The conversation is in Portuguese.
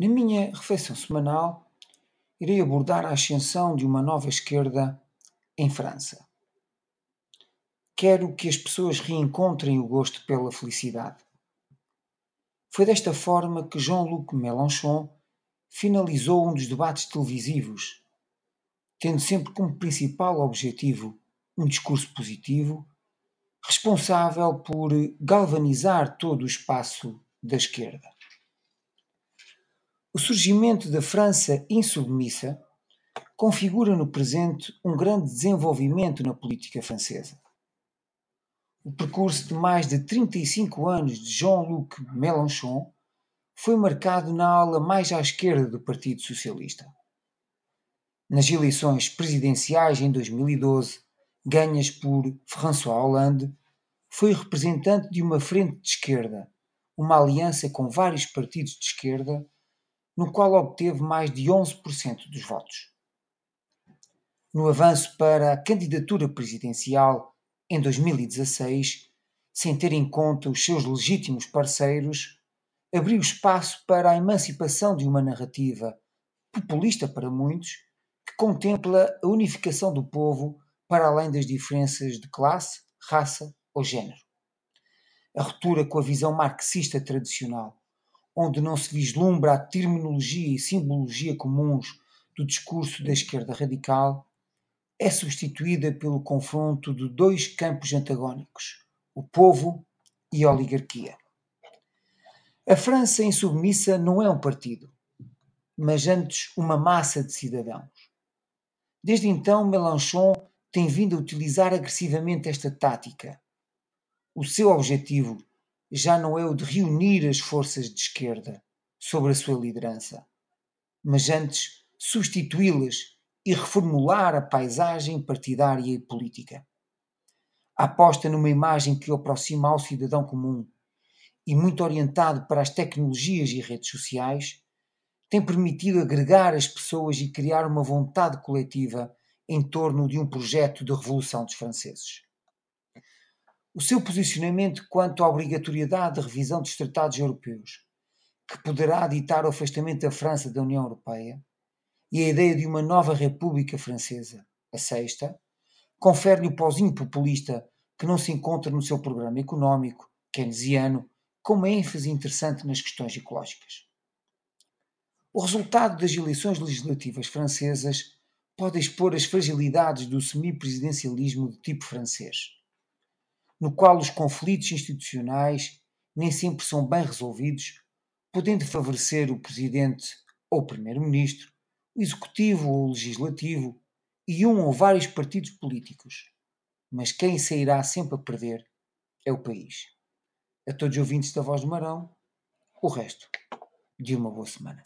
Na minha reflexão semanal, irei abordar a ascensão de uma nova esquerda em França. Quero que as pessoas reencontrem o gosto pela felicidade. Foi desta forma que Jean-Luc Mélenchon finalizou um dos debates televisivos, tendo sempre como principal objetivo um discurso positivo, responsável por galvanizar todo o espaço da esquerda. O surgimento da França insubmissa configura no presente um grande desenvolvimento na política francesa. O percurso de mais de 35 anos de Jean-Luc Mélenchon foi marcado na ala mais à esquerda do Partido Socialista. Nas eleições presidenciais em 2012, ganhas por François Hollande, foi representante de uma frente de esquerda, uma aliança com vários partidos de esquerda, no qual obteve mais de 11% dos votos. No avanço para a candidatura presidencial em 2016, sem ter em conta os seus legítimos parceiros, abriu espaço para a emancipação de uma narrativa populista para muitos, que contempla a unificação do povo para além das diferenças de classe, raça ou género. A ruptura com a visão marxista tradicional, onde não se vislumbra a terminologia e simbologia comuns do discurso da esquerda radical, é substituída pelo confronto de dois campos antagónicos, o povo e a oligarquia. A França insubmissa não é um partido, mas antes uma massa de cidadãos. Desde então, Mélenchon tem vindo a utilizar agressivamente esta tática. O seu objetivo já não é o de reunir as forças de esquerda sobre a sua liderança, mas antes substituí-las e reformular a paisagem partidária e política. A aposta numa imagem que o aproxima ao cidadão comum e muito orientado para as tecnologias e redes sociais, tem permitido agregar as pessoas e criar uma vontade coletiva em torno de um projeto de revolução dos franceses. O seu posicionamento quanto à obrigatoriedade de revisão dos tratados europeus, que poderá ditar o afastamento da França da União Europeia, e a ideia de uma nova República Francesa, a sexta, confere-lhe o pozinho populista que não se encontra no seu programa económico, keynesiano, com uma ênfase interessante nas questões ecológicas. O resultado das eleições legislativas francesas pode expor as fragilidades do semipresidencialismo de tipo francês, no qual os conflitos institucionais nem sempre são bem resolvidos, podendo favorecer o presidente ou primeiro-ministro, o executivo ou o legislativo e um ou vários partidos políticos. Mas quem sairá sempre a perder é o país a todos os ouvintes da Voz do Marão, o resto de uma boa semana.